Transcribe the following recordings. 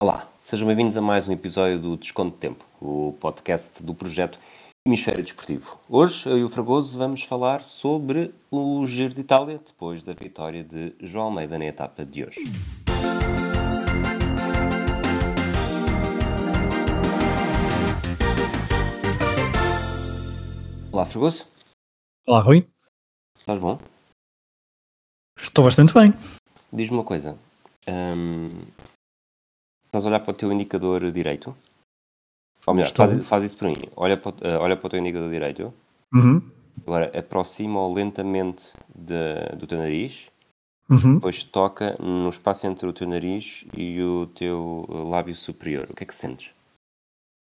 Olá, sejam bem-vindos a mais um episódio do Desconto de Tempo, o podcast do projeto Hemisfério Desportivo. Hoje, eu e o Fragoso vamos falar sobre o Giro de Itália, depois da vitória de João Almeida na etapa de hoje. Olá, Fragoso. Olá, Rui. Estás bom? Estou bastante bem. Diz-me uma coisa. hum, estás a olhar para o teu indicador direito? Ou melhor, faz, faz isso para mim. Olha para, o- eh, olha para o teu indicador direito. Uhum. Agora aproxima-o lentamente de- do teu nariz. Uhum. Depois toca no espaço entre o teu nariz e o teu eh, lábio superior. O que é que sentes?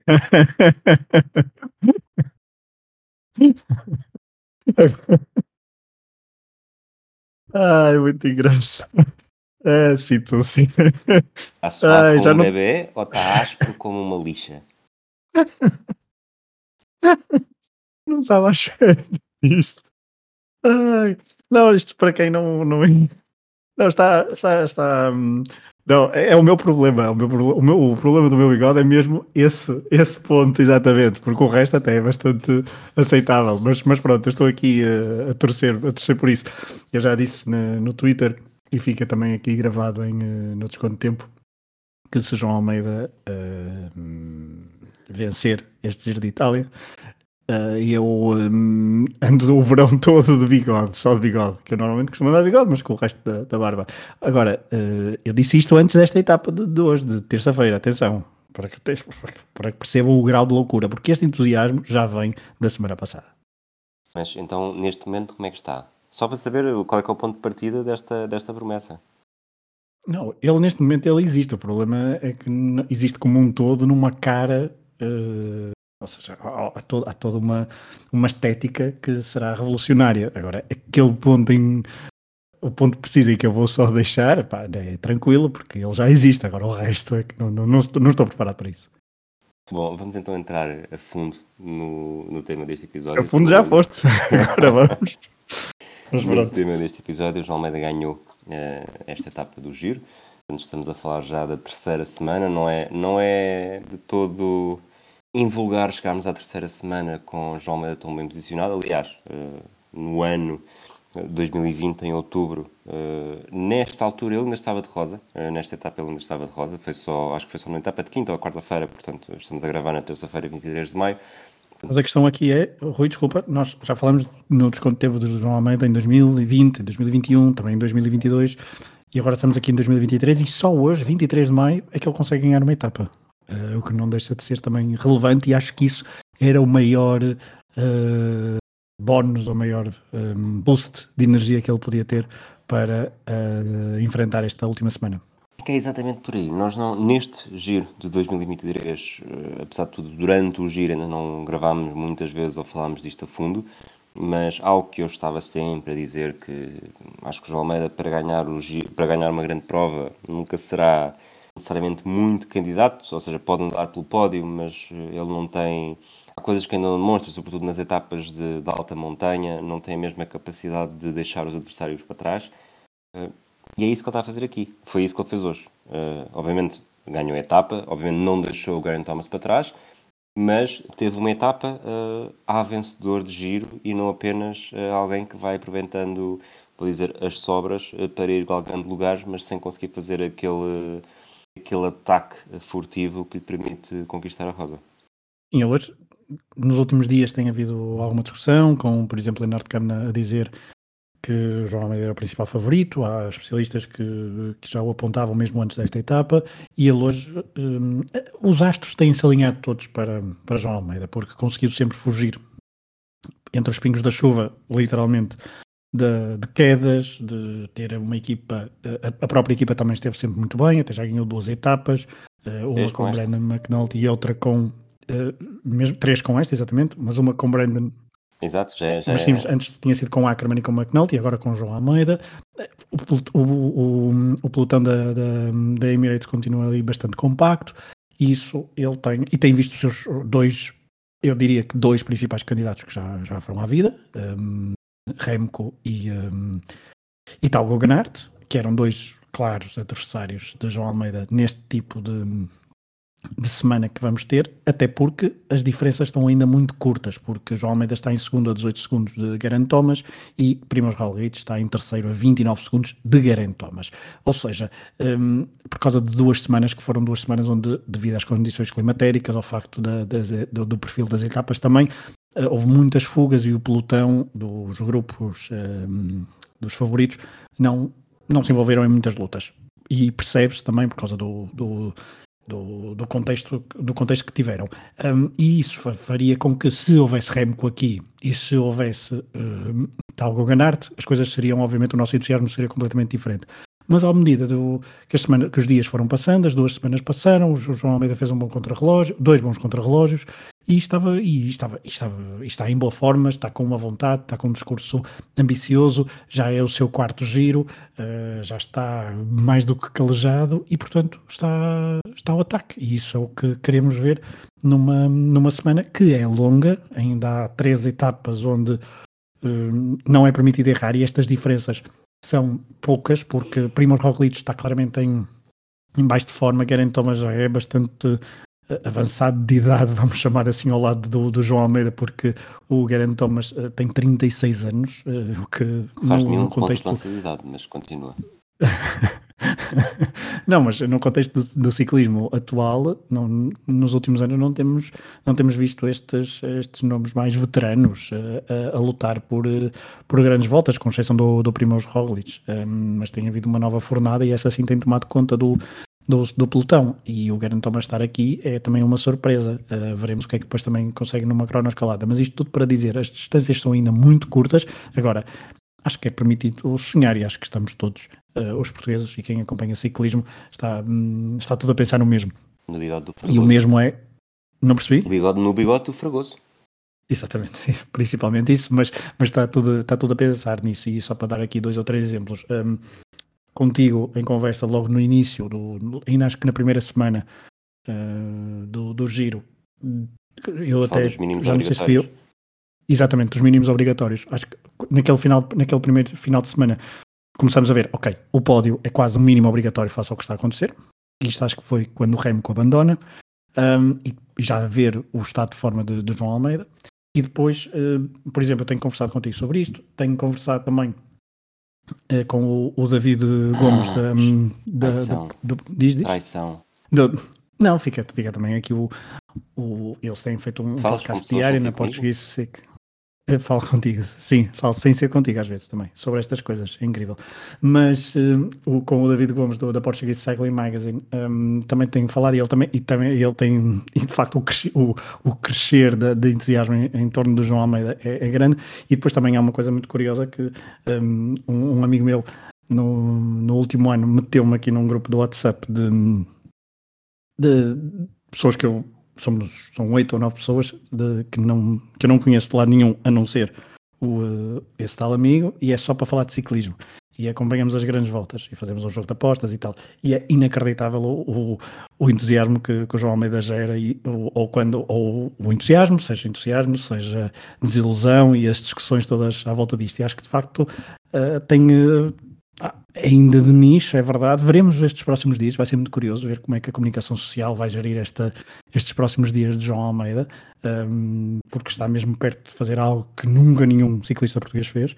Ai, muito engraçado. É, sinto sim. Está suave Ai, como um não- bebê ou está áspero como uma lixa? Não estava a achar isto. Ai, não, isto para quem não. Não, não está. está, está hum, não, é, é o meu problema. é O, meu, o, meu, o problema do meu bigode é mesmo esse, esse ponto, exatamente. Porque o resto até é bastante aceitável. Mas, mas pronto, eu estou aqui eh, a, torcer, a torcer por isso. Eu já disse na- no Twitter e fica também aqui gravado em, eh, no Desconto de Tempo que se João Almeida hum, vencer este Giro de Itália, e eu hum, ando o verão todo de bigode, só de bigode, que eu normalmente costumo andar de bigode, mas com o resto da, da barba. Agora, eh, eu disse isto antes desta etapa de, de hoje, de terça-feira, atenção, para que, para que percebam o grau de loucura, porque este entusiasmo já vem da semana passada. Mas então, neste momento, como é que está? Só para saber qual é que é o ponto de partida desta, desta promessa. Não, ele neste momento ele existe, o problema é que existe como um todo numa cara, eh, ou seja, há, há to- há toda uma, uma estética que será revolucionária. Agora, aquele ponto em o ponto preciso em que eu vou só deixar, pá, é tranquilo, porque ele já existe. Agora o resto é que não, não, não, estou, não estou preparado para isso. Bom, vamos então entrar a fundo no, no tema deste episódio. A fundo já foste, agora vamos. Mas No pronto. tema deste episódio, o João Almeida ganhou eh, esta etapa do giro. Estamos a falar já da terceira semana, não é, não é de todo invulgar chegarmos à terceira semana com João Almeida tão bem posicionado. Aliás, eh, no ano eh, 2020, em outubro, eh, nesta altura ele ainda estava de rosa. eh, nesta etapa ele ainda estava de rosa. Foi só, acho que foi só na etapa de quinta ou quarta-feira, portanto estamos a gravar na terça-feira, 23 de maio. Mas a questão aqui é, Rui, desculpa, nós já falamos no desconto tempo do João Almeida em 2020, 2021, também em 2022, e agora estamos aqui em 2023 e só hoje, 23 de maio, é que ele consegue ganhar uma etapa. Eh, o que não deixa de ser também relevante e acho que isso era o maior eh, bónus, o maior eh, boost de energia que ele podia ter para eh, enfrentar esta última semana. Que é exatamente por aí. Nós não, neste giro de 2023, eh, apesar de tudo, durante o giro ainda não gravámos muitas vezes ou falámos disto a fundo, mas algo que eu estava sempre a dizer que acho que o João Almeida para ganhar, o giro, para ganhar uma grande prova nunca será necessariamente muito candidato, ou seja, pode andar pelo pódio, mas eh, ele não tem. Há coisas que ainda não demonstra, sobretudo nas etapas de, de alta montanha, não tem a mesma capacidade de deixar os adversários para trás. E é isso que ele está a fazer aqui. Foi isso que ele fez hoje. Uh, obviamente ganhou a etapa, obviamente não deixou o Garen Thomas para trás, mas teve uma etapa uh, a vencedor de giro e não apenas uh, alguém que vai aproveitando, vou dizer, as sobras uh, para ir galgando lugares, mas sem conseguir fazer aquele, aquele ataque furtivo que lhe permite conquistar a rosa. E hoje, nos últimos dias tem havido alguma discussão, com, por exemplo, Leonardo Câmara a dizer que o João Almeida era o principal favorito, há especialistas que, que já o apontavam mesmo antes desta etapa, e ele hoje, hum, os astros têm-se alinhado todos para, para João Almeida, porque conseguiu sempre fugir entre os pingos da chuva, literalmente, de, de quedas, de ter uma equipa, a, a própria equipa também esteve sempre muito bem, até já ganhou duas etapas, uh, uma com com. Brandon McNulty e outra com, uh, mesmo, três com esta, exatamente, mas uma com Brandon Exato, já, é- já mas é- sim, antes tinha sido com Ackerman e com McNulty, agora com João Almeida. O, o, o, o pelotão da, da, da Emirates continua ali bastante compacto. E isso ele tem, e tem visto os seus dois, eu diria que dois principais candidatos que já, já foram à vida, um, Remco e, um, e Tal Goganaert. que eram dois claros adversários de João Almeida neste tipo de, de semana que vamos ter, até porque as diferenças estão ainda muito curtas, porque João Almeida está em segundo a 18 segundos de Geraint Thomas e Primoz Roglic está em terceiro a 29 segundos de Geraint Thomas. Ou seja, um, por causa de duas semanas que foram duas semanas onde, devido às condições climatéricas, ao facto da, da, do, do, perfil das etapas também, uh, houve muitas fugas e o pelotão dos grupos um, dos favoritos não, não se envolveram em muitas lutas. E percebe-se também por causa do, do do, do, contexto, do contexto que tiveram. Um, e isso faria com que, se houvesse Remco aqui e se houvesse uh, Talgo Ganarte, as coisas seriam, obviamente, o nosso entusiasmo seria completamente diferente. Mas à medida do, que, semana, que, os dias foram passando, as duas semanas passaram, o João Almeida fez um bom contrarrelógio, dois bons contrarrelógios, e estava, e estava, e estava e está em boa forma, está com uma vontade, está com um discurso ambicioso, já é o seu quarto giro, uh, já está mais do que calejado e, portanto, está, está ao ataque. E isso é o que queremos ver numa, numa semana que é longa, ainda há três etapas onde uh, não é permitido errar e estas diferenças são poucas, porque Primo Roglic está claramente em, em baixo de forma, Garen Thomas já é bastante avançado de idade, vamos chamar assim, ao lado do, do João Almeida, porque o Garen Thomas uh, tem 36 anos, uh, o que faz-me um contexto... ponto de idade, mas continua. não, mas no contexto do, do, ciclismo atual, não, nos últimos anos não temos, não temos visto estes, estes nomes mais veteranos uh, a, a, lutar por, por grandes voltas, com exceção do, do Primoz Roglic. Um, mas tem havido uma nova fornada e essa sim tem tomado conta do, do, do pelotão e o Garen Thomas estar aqui é também uma surpresa. Uh, veremos o que é que depois também consegue numa cronoescalada. Mas isto tudo para dizer, as distâncias são ainda muito curtas. Agora, acho que é permitido sonhar e acho que estamos todos, uh, os portugueses e quem acompanha ciclismo, está, um, está tudo a pensar no mesmo. No bigode do Fragoso. E o mesmo é. Não percebi? No bigode, no bigode do Fragoso. Exatamente, principalmente isso, mas, mas está, tudo, está tudo a pensar nisso. E só para dar aqui dois ou três exemplos. Um, contigo em conversa logo no início, do, ainda acho que na primeira semana uh, do, do giro. Eu até dos mínimos já não sei se fui eu. Exatamente, dos mínimos obrigatórios. Acho que naquele, final, naquele primeiro final de semana começamos a ver, ok, o pódio é quase um mínimo obrigatório face ao que está a acontecer. Isto acho que foi quando o Remco abandona. Um, e já a ver o estado de forma de, de João Almeida. E depois, uh, por exemplo, eu tenho conversado contigo sobre isto, tenho conversado também é, com o, o, David Gomes ah, da, da, da, do, diz, diz? Traição. Do, não, fica, fica também aqui o, o eles têm feito um Falas podcast diário na Português Sick. Eu falo contigo, sim, falo sem ser contigo às vezes também, sobre estas coisas, é incrível. Mas uh, o, com o David Gomes do, da Portuguese Cycling Magazine um, também tenho falado e ele também, e também ele tem, e de facto o, o, o crescer de, de entusiasmo em, em, torno do João Almeida é, é, grande. E depois também há uma coisa muito curiosa que um, um amigo meu no, no último ano meteu-me aqui num grupo do WhatsApp de, de pessoas que eu somos são oito ou nove pessoas de, que, não, que eu não conheço de lado nenhum a não ser o, uh, esse tal amigo e é só para falar de ciclismo. E acompanhamos as grandes voltas e fazemos um jogo de apostas e tal. E é inacreditável o, o, o entusiasmo que, que, o João Almeida gera e, ou, ou quando ou o entusiasmo, seja entusiasmo seja desilusão e as discussões todas à volta disto. E acho que de facto uh, tem uh, ah, ainda de nicho, é verdade. Veremos estes próximos dias, vai ser muito curioso ver como é que a comunicação social vai gerir esta, estes próximos dias de João Almeida, um, porque está mesmo perto de fazer algo que nunca nenhum ciclista português fez.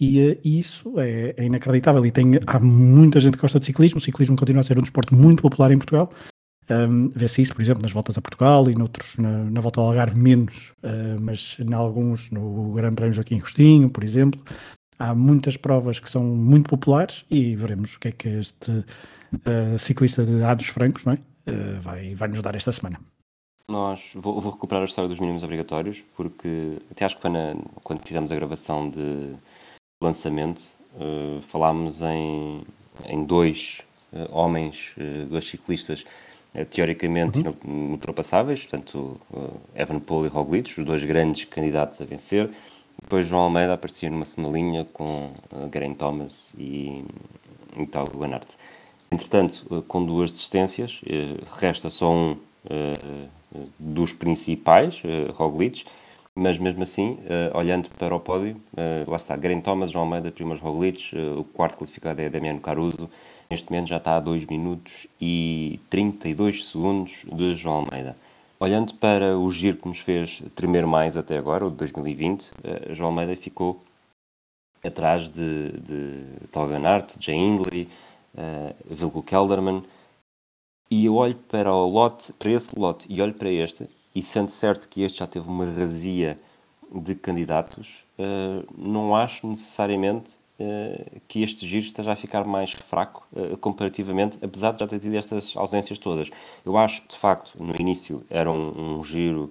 E, uh, isso é, é, inacreditável. E tem, há muita gente que gosta de ciclismo. O ciclismo continua a ser um desporto muito popular em Portugal. Um, Vê-se isso, por exemplo, nas voltas a Portugal e noutros, na, na volta ao Algarve menos, uh, mas em alguns, no Grande Prémio Joaquim Agostinho, por exemplo, há muitas provas que são muito populares e veremos o que é que este uh, ciclista de Ados Francos é? Uh, vai, vai nos dar esta semana. Nós vou, vou, recuperar a história dos mínimos obrigatórios porque até acho que foi na, quando fizemos a gravação de lançamento uh, falámos em, em dois homens, dois ciclistas teoricamente uhum. ultrapassáveis, portanto Evan Paul e Roglic, os dois grandes candidatos a vencer depois João Almeida aparecia numa segunda linha com uh, Garen Thomas e, e Guanarte. Entretanto, uh, com duas desistências, uh, resta só um dos principais, Roglic, mas mesmo assim, olhando para o pódio, lá está, Garen Thomas, João Almeida, Primoz Roglic, o quarto classificado é Damiano Caruso, neste momento já está a 2 minutos e 32 segundos de João Almeida. Olhando para o giro que nos fez tremer mais até agora, o de 2020, João Almeida ficou atrás de, de Tolga Nart, Jay Hindley, uh, Vilko Kelderman, e eu olho para o lote, para esse lote e olho para este e sendo certo que este já teve uma razia de candidatos, uh, não acho necessariamente que este giro esteja a ficar mais fraco uh, comparativamente, apesar de já ter tido estas ausências todas. Eu acho que, de facto, no início era um, um giro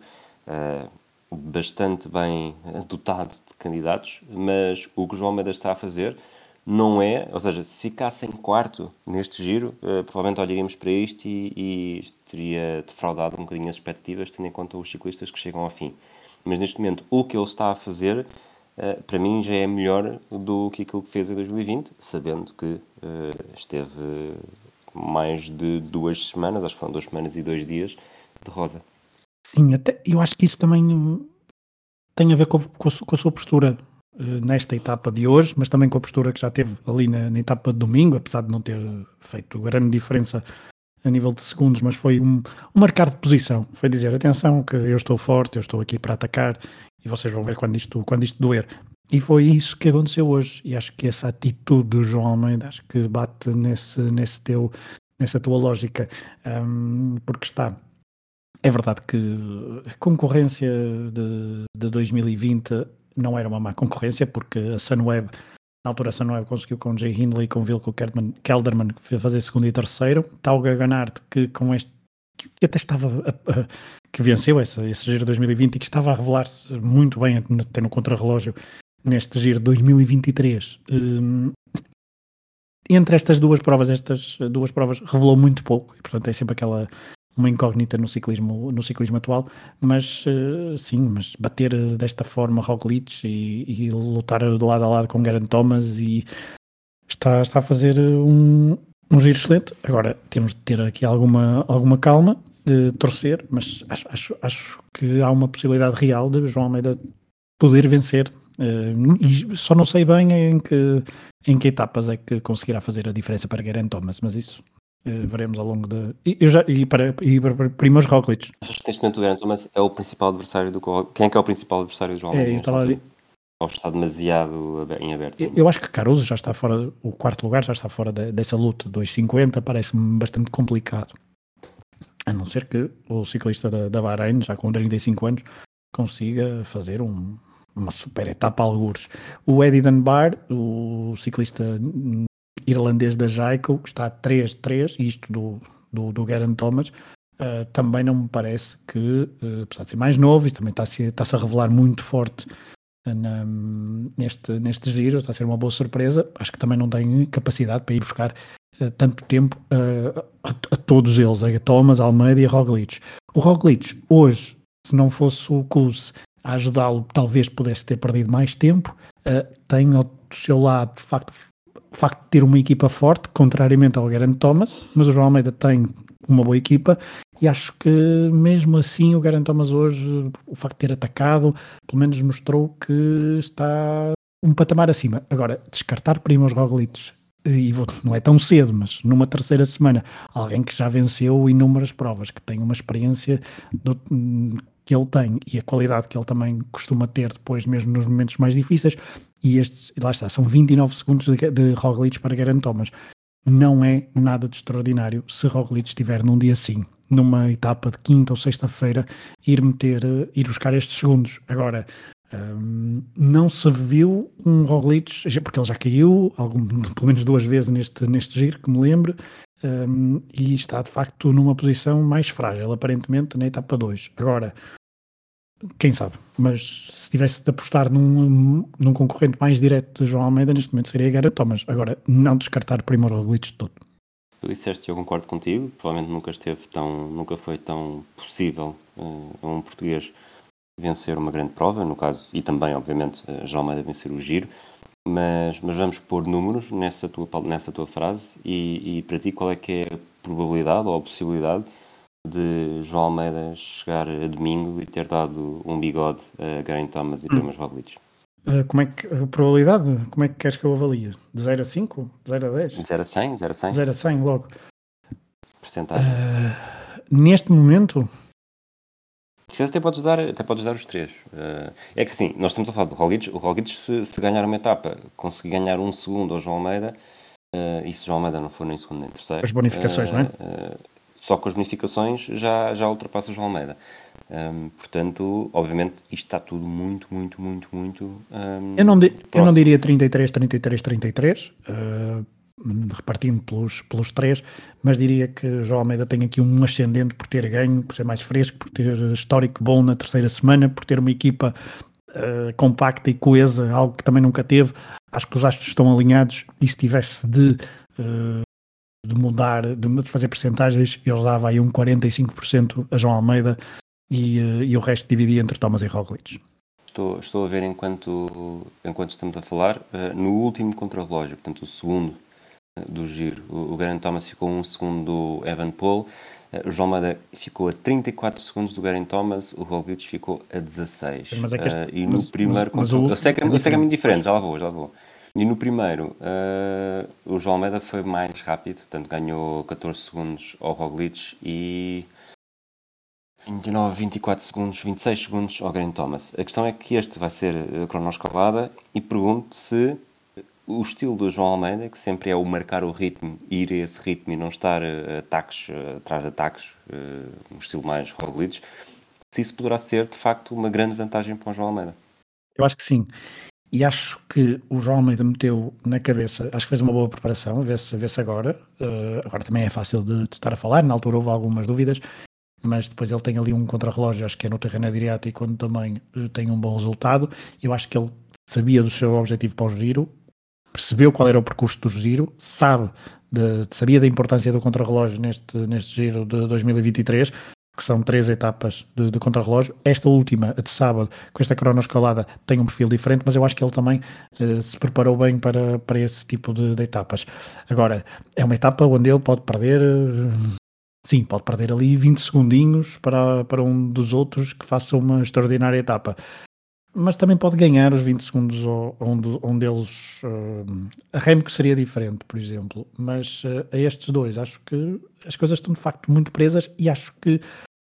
bastante bem dotado de candidatos, mas o que o João Almeida está a fazer não é, ou seja, se ficasse em quarto neste giro, uh, provavelmente olharíamos para isto e, e, teria defraudado um bocadinho as expectativas, tendo em conta os ciclistas que chegam ao fim. Mas neste momento, o que ele está a fazer, uh, para mim, já é melhor do que aquilo que fez em 2020, sabendo que uh, esteve mais de duas semanas, acho que foram duas semanas e dois dias, de rosa. Sim, até, eu acho que isso também tem a ver com, com, a, com a sua postura eh, nesta etapa de hoje, mas também com a postura que já teve ali na, na, etapa de domingo, apesar de não ter feito grande diferença a nível de segundos, mas foi um, um marcar de posição. Foi dizer, atenção, que eu estou forte, eu estou aqui para atacar e vocês vão ver quando isto, quando isto doer. E foi isso que aconteceu hoje. E acho que essa atitude do João Almeida, acho que bate nesse, nesse teu, nessa tua lógica, um, porque está. É verdade que a concorrência de, de 2020 não era uma má concorrência, porque a Sunweb, na altura a Sunweb conseguiu com Jay Hindley com Vilko Kelderman fazer segundo e terceiro. Tal Gaganart, que com este que até estava que venceu essa, esse giro 2020 e que estava a revelar-se muito bem até no contrarrelógio neste giro 2023 um, entre estas duas provas estas duas provas revelou muito pouco e portanto é sempre aquela uma incógnita no ciclismo, no ciclismo atual, mas uh, sim, mas bater desta forma Roglic e, e, lutar de lado a lado com Garen Thomas e está, está a fazer um, um giro excelente. Agora temos de ter aqui alguma, alguma calma, torcer, mas acho, acho, acho que há uma possibilidade real de João Almeida poder vencer. Uh, e só não sei bem em que, em que etapas é que conseguirá fazer a diferença para Garen Thomas, mas isso Uh, veremos ao longo da. E, eu já, e para, e para Primos Roglic. Achas que neste momento o Geraint Thomas é o principal adversário do Quem é que é o principal adversário do João É, eu estava ali. Ou está demasiado em aberto? Eu, eu, acho que Caruso já está fora, o quarto lugar já está fora de, dessa luta. 2,50 parece-me bastante complicado. A não ser que o ciclista da, da Bahrein, já com 35 anos, consiga fazer um, uma super etapa a algures. O Eddie Dunbar, o ciclista irlandês da Jaico, que está a 3-3, isto do, do, do Garen Thomas, uh, também não me parece que, uh, apesar de ser mais novo e também está-se está a revelar muito forte na, neste, neste giro, está a ser uma boa surpresa, acho que também não tem capacidade para ir buscar tanto tempo a, a, todos eles, a Thomas, Almeida e a Roglic. O Roglic, hoje, se não fosse o Kuz a ajudá-lo, talvez pudesse ter perdido mais tempo, tem ao seu lado, de facto, o facto de ter uma equipa forte, contrariamente ao Garant Thomas, mas o João Almeida tem uma boa equipa e acho que mesmo assim o Garant Thomas hoje, o facto de ter atacado, pelo menos mostrou que está um patamar acima. Agora, descartar Primos Roglic e vou, não é tão cedo, mas numa terceira semana, alguém que já venceu inúmeras provas, que tem uma experiência do, que ele tem e a qualidade que ele também costuma ter depois, mesmo nos momentos mais difíceis. E estes, lá está, são 29 segundos de, de Roglic para Geraint Thomas. Não é nada de extraordinário se Roglic estiver num dia assim, numa etapa de quinta ou sexta-feira, ir meter, ir buscar estes segundos. Agora, não se viu um Roglic, porque ele já caiu, algum, pelo menos duas vezes neste, neste giro, que me lembro, um, e está de facto numa posição mais frágil, aparentemente na etapa 2. Agora, quem sabe, mas se tivesse de apostar num, num concorrente mais direto de João Almeida, neste momento seria Gara Thomas. Agora, não descartar Primo Roglic de todo. Tu disseste, eu concordo contigo, provavelmente nunca esteve tão, nunca foi tão possível uh, um português vencer uma grande prova, no caso, e também, obviamente, uh, João Almeida vencer o giro, mas, mas vamos pôr números nessa tua, nessa tua frase e, e para ti qual é que é a probabilidade ou a possibilidade de João Almeida chegar a domingo e ter dado um bigode a Garen Thomas e Thomas Roglic? Uh, como é que, a probabilidade, como é que queres que eu avalie? De 0 a 5? De 0 a 10? De 0 a 100? 0 a 100? 0 a 100 logo. Percentagem. Uh, neste momento... Se até podes dar, até podes dar os três. Uh, é que assim, nós estamos a falar do Roglic. O Roglic, se, se ganhar uma etapa, conseguir ganhar um segundo ao João Almeida, uh, e se João Almeida não for nem segundo nem terceiro... As bonificações, não é? só com as bonificações já, já ultrapassa o João Almeida. Um, portanto, obviamente, isto está tudo muito, muito, muito, muito. Um, eu, não di, eu não diria 33, 33, 33, uh, repartindo pelos, pelos três, mas diria que João Almeida tem aqui um ascendente por ter ganho, por ser mais fresco, por ter histórico bom na terceira semana, por ter uma equipa uh, compacta e coesa, algo que também nunca teve. Acho que os astros estão alinhados e se tivesse de uh, de mudar, de fazer percentagens, ele dava aí um 45% a João Almeida e, eh, e o resto dividia entre Thomas e Roglic. Estou, estou a ver enquanto, enquanto estamos a falar, uh, no último contrarrelógio, portanto o segundo uh, do giro, o, o Garen Thomas ficou um segundo do Evan Paul, uh, o João Almeida ficou a 34 segundos do Garen Thomas, o Roglic ficou a 16. Mas é que este, e no mas, primeiro mas, mas o, eu sei que, é, eu sei que é muito diferente, já lá vou, já lá vou. E no primeiro, uh, o João Almeida foi mais rápido, portanto ganhou 14 segundos ao Roglic e 29, 24 segundos, 26 segundos ao Grant Thomas. A questão é que este vai ser a cronoescalada e pergunto se o estilo do João Almeida, que sempre é o marcar o ritmo, ir a esse ritmo e não estar a ataques, atrás de ataques, uh, um estilo mais Roglic, se isso poderá ser de facto uma grande vantagem para o João Almeida. Eu acho que sim. E acho que o João Almeida meteu na cabeça, acho que fez uma boa preparação, vê-se vê agora. Uh, agora também é fácil de, de, estar a falar, na altura houve algumas dúvidas, mas depois ele tem ali um contrarrelógio, acho que é no terreno adriático, quando também uh, tem um bom resultado. Eu acho que ele sabia do seu objetivo para o giro, percebeu qual era o percurso do giro, sabe de, sabia da importância do contrarrelógio neste, neste giro de 2023, que são três etapas de, de contrarrelógio. Esta última, de sábado, com esta cronoescalada, tem um perfil diferente, mas eu acho que ele também uh, se preparou bem para, para esse tipo de, de, etapas. Agora, é uma etapa onde ele pode perder. Uh, sim, pode perder ali 20 segundinhos para, para um dos outros que faça uma extraordinária etapa. Mas também pode ganhar os 20 segundos onde, um deles. Uh, a Remco seria diferente, por exemplo. Mas uh, a estes dois, acho que as coisas estão de facto muito presas e acho que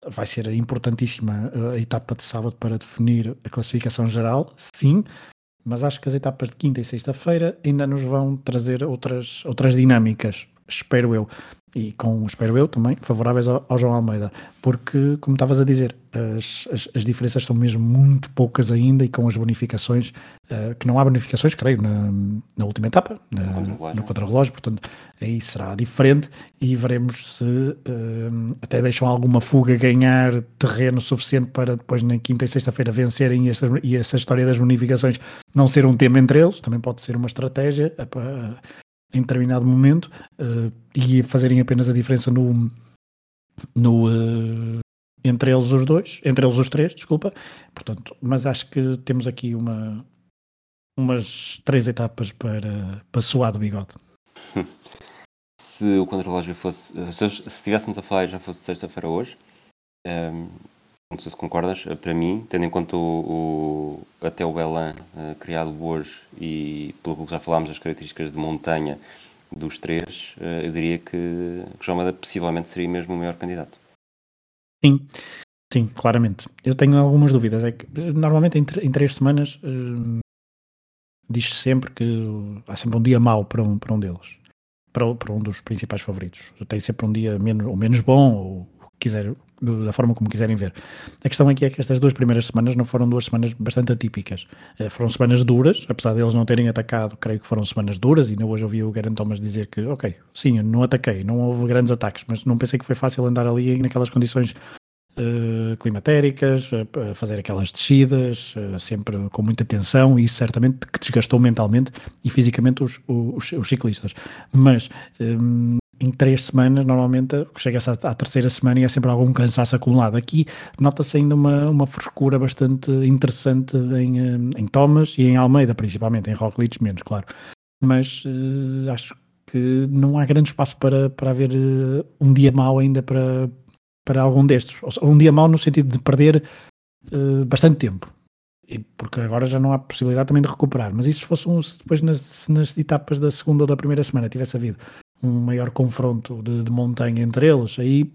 vai ser importantíssima eh, a etapa de sábado para definir a classificação geral, sim, mas acho que as etapas de quinta e sexta-feira ainda nos vão trazer outras, outras dinâmicas, espero eu e com, espero eu, também favoráveis ao, ao João Almeida, porque, como estavas a dizer, as, as, as, diferenças são mesmo muito poucas ainda e com as bonificações, uh, que não há bonificações, creio, na, na última etapa, na, no contra-relógio, portanto, aí será diferente e veremos se uh, até deixam alguma fuga ganhar terreno suficiente para depois na quinta e sexta-feira vencerem e essa, e essa história das bonificações não ser um tema entre eles, também pode ser uma estratégia. Uh, em determinado momento uh, e fazerem apenas a diferença no, no uh, entre eles os dois, entre eles os três, desculpa. Portanto, mas acho que temos aqui uma umas três etapas para, para suar do bigode. Se o contrarrelógio fosse, se, estivéssemos a falar já fosse sexta-feira hoje, um, ehm, não sei se concordas, eh, para mim, tendo em conta o, o até o Elan uh, criado hoje e pelo que já falámos das características de montanha dos três, uh, eu diria que, que João Mada possivelmente seria mesmo o maior candidato. Sim, sim, claramente. Eu tenho algumas dúvidas. É que normalmente em, em três semanas uh, diz-se sempre que há sempre um dia mau para um, para um deles, para, para um dos principais favoritos. Tem sempre um dia menos, ou menos bom, ou quiser, da forma como quiserem ver. A questão aqui é que estas duas primeiras semanas não foram duas semanas bastante atípicas. Eh, foram semanas duras, apesar deles não terem atacado, creio que foram semanas duras, e ainda hoje ouvi o Garen Thomas dizer que, ok, sim, não ataquei, não houve grandes ataques, mas não pensei que foi fácil andar ali naquelas condições uh, climatéricas, uh, fazer aquelas descidas, uh, sempre com muita tensão, e isso certamente que desgastou mentalmente e fisicamente os, os, os ciclistas. Mas um, em três semanas, normalmente chega-se à, à, terceira semana e é sempre algum cansaço acumulado. Aqui nota-se ainda uma, uma frescura bastante interessante em, eh, em Thomas e em Almeida, principalmente, em Roglic menos, claro. Mas uh, acho que não há grande espaço para, para haver uh, um dia mau ainda para, para algum destes. Ou um dia mau no sentido de perder uh, bastante tempo. E porque agora já não há possibilidade também de recuperar. Mas isso se fosse um, se depois nas, nas etapas da segunda ou da primeira semana tivesse havido um maior confronto de, de montanha entre eles, aí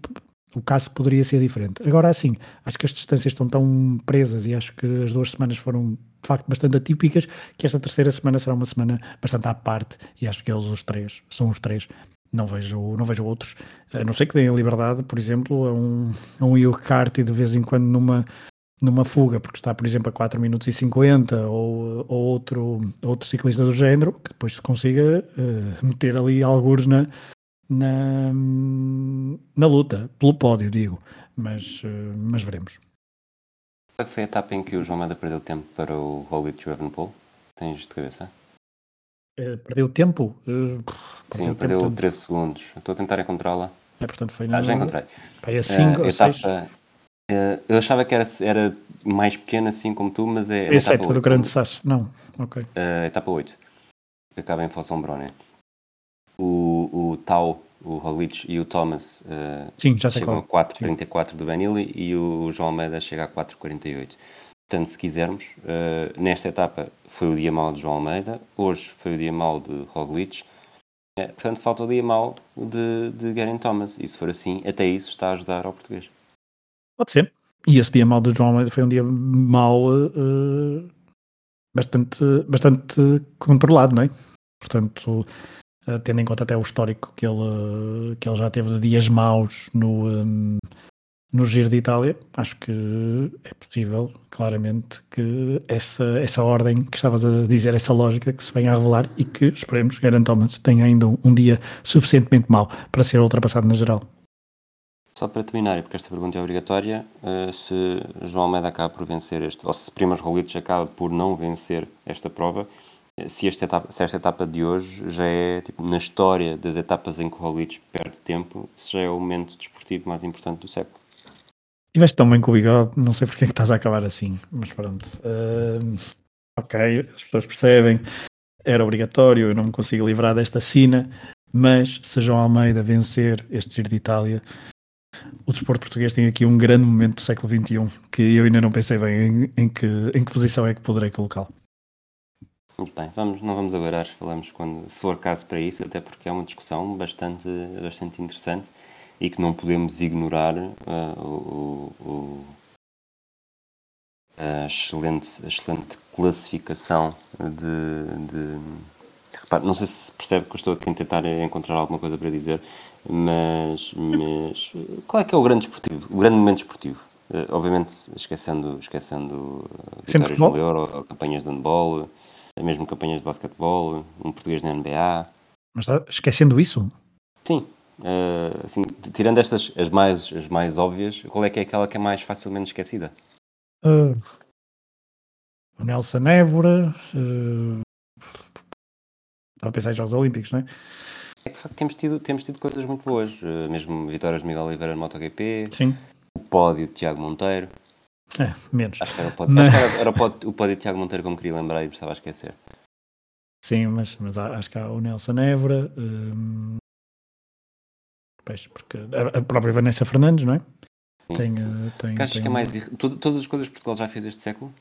o caso poderia ser diferente. Agora, assim, acho que as distâncias estão tão presas e acho que as duas semanas foram de facto bastante atípicas, que esta terceira semana será uma semana bastante à parte e acho que eles os três, são os três. Não vejo, não vejo outros, a não ser que deem liberdade, por exemplo, a um, a um Carty de vez em quando numa, numa fuga, porque está, por exemplo, a 4 minutos e 50, ou, ou outro, outro ciclista do género, que depois se consiga uh, meter ali alguns na, na, na luta, pelo pódio, digo, mas, uh, mas veremos. Qual é foi a etapa em que o João Meda perdeu tempo para o Holy Evenepoel? Tens de cabeça? Uh, perdeu tempo? Uh, Sim, perdeu, perdeu tempo 13 segundos. Estou a tentar encontrá-la. É, portanto foi na... Ah, já encontrei. Vai a 5 uh, etapa, 6. Eu achava que era, era mais pequena assim como tu, mas é. É a etapa do Grande Sasso, não. Ok. Uh, etapa 8, que acaba em Fossombrone. O, o Tau o Roglic e o Thomas uh, Sim, já chegam a 4.34 do Benilli e o João Almeida chega a 4.48. Portanto, se quisermos, uh, nesta etapa foi o dia mau de João Almeida, hoje foi o dia mau de Roglic, uh, portanto falta o dia mau de, de Garen Thomas. E se for assim, até isso está a ajudar ao português. Pode ser. E esse dia mau de João Almeida foi um dia mau uh, bastante, bastante controlado, não é? Portanto, uh, tendo em conta até o histórico que ele, que ele já teve de dias maus no, um, no Giro de Itália, acho que é possível, claramente, que essa, essa ordem que estavas a dizer, essa lógica que se venha a revelar e que, esperemos, Garen Thomas tenha ainda um, um dia suficientemente mau para ser ultrapassado na geral. Só para terminar, porque esta pergunta é obrigatória, uh, se João Almeida acaba por vencer este, ou se Primas Roglic acaba por não vencer esta prova, se esta etapa, se esta etapa de hoje já é, tipo, na história das etapas em que o Roglic perde tempo, se já é o momento desportivo mais importante do século. E vais tão bem com o bigode, não sei porque é que estás a acabar assim, mas pronto. Uh, ok, as pessoas percebem, era obrigatório, eu não me consigo livrar desta sina, mas se João Almeida vencer este Giro de Itália, o desporto português tem aqui um grande momento do século XXI que eu ainda não pensei bem em, em que, em que posição é que poderei colocá-lo. Muito bem, vamos, não vamos agora, falamos quando, se for caso para isso, até porque é uma discussão bastante, bastante interessante e que não podemos ignorar uh, o, o, a, excelente, a excelente classificação de, de repare, não sei se percebe que eu estou aqui a tentar encontrar alguma coisa para dizer, mas, mas qual é que é o grande esportivo, o grande momento esportivo? Uh, obviamente esquecendo, esquecendo uh, vitórias no Euro, campanhas de handball, mesmo campanhas de basquetebol, um português na NBA. Mas está esquecendo isso? Sim. Uh, assim, tirando estas, as mais, as mais óbvias, qual é que é aquela que é mais facilmente esquecida? Uh, o Nelson Évora. Uh, estava a pensar em Jogos Olímpicos, não é? É que de facto temos tido, temos tido coisas muito boas, uh, mesmo vitórias de Miguel Oliveira no MotoGP, Sim. o pódio de Tiago Monteiro. É, menos. Acho que era o pódio, mas... era, era o, pódio, o pódio de Tiago Monteiro como queria lembrar e estava a esquecer. Sim, mas, mas acho que há o Nelson Évora, hum... Porque a, própria Vanessa Fernandes, não é? Sim, tem, sim. Uh, tem, tem... que é mais. Todas as coisas que Portugal já fez este século?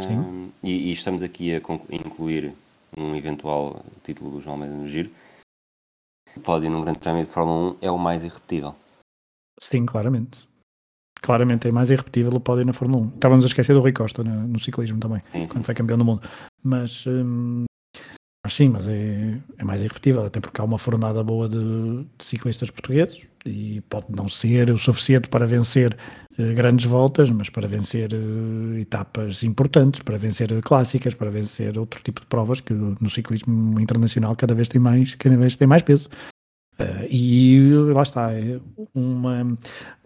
Sim. Uh, e, e, estamos aqui a incluir um eventual título do João Almeida no Giro. O pódio num grande prémio de Fórmula 1 é o mais irrepetível. Sim, claramente. Claramente é mais irrepetível o pódio na Fórmula 1. Estávamos a esquecer do Rui Costa no, no ciclismo também, sim, quando sim. foi campeão do mundo. Mas, hum, mas sim, mas é, é mais irrepetível, até porque há uma fornada boa de, de ciclistas portugueses e pode não ser o suficiente para vencer uh, grandes voltas, mas para vencer uh, etapas importantes, para vencer clássicas, para vencer outro tipo de provas que no ciclismo internacional cada vez tem mais, cada vez tem mais peso. Uh, e lá está, é uma,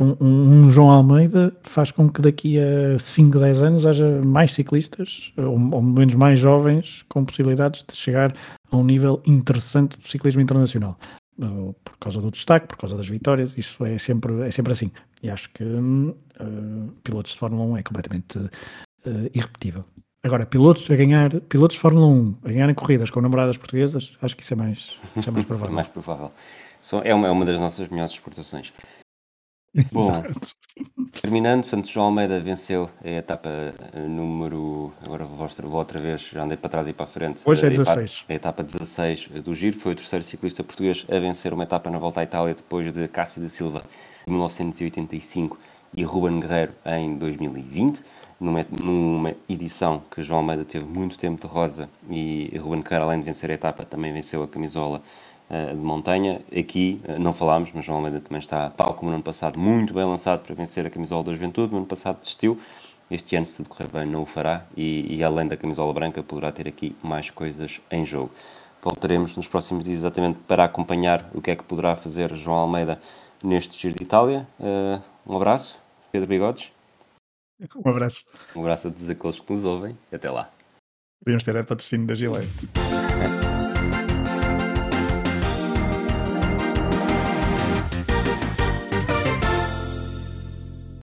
um, um, João Almeida faz com que daqui a 5, 10 anos haja mais ciclistas, ou, ou menos mais jovens, com possibilidades de chegar a um nível interessante do ciclismo internacional. Uh, por causa do destaque, por causa das vitórias, isso é sempre, é sempre assim. E acho que uh, pilotos de Fórmula 1 é completamente irrepetível. Agora, pilotos a ganhar, pilotos de Fórmula 1 a ganharem corridas com namoradas portuguesas, acho que isso é mais, isso é mais provável. mais provável. é, uma, é uma das nossas melhores exportações. Bom, terminando, portanto, João Almeida venceu a etapa eh, número. Agora vou vou outra vez, já andei para trás e para a frente. Hoje é A etapa- 16. A etapa 16 do Giro foi o terceiro ciclista português a vencer uma etapa na volta à Itália depois de Cássio da Silva em 1985 e Ruben Guerreiro em 2020, numa, edição que João Almeida teve muito tempo de rosa e Ruben Guerreiro, além de vencer a etapa, também venceu a camisola eh, de montanha. Aqui eh, não falámos, mas João Almeida também está, tal como no ano passado, muito bem lançado para vencer a camisola da Juventude. No ano passado desistiu. Este ano, se tudo correr bem, não o fará e, e além da camisola branca, poderá ter aqui mais coisas em jogo. Voltaremos nos próximos dias exatamente para acompanhar o que é que poderá fazer João Almeida neste Giro de Itália. Eh, um abraço, Pedro Bigodes. Um abraço. Um abraço a todos aqueles que nos ouvem. Até lá. Podíamos ter a patrocínio da Gillette.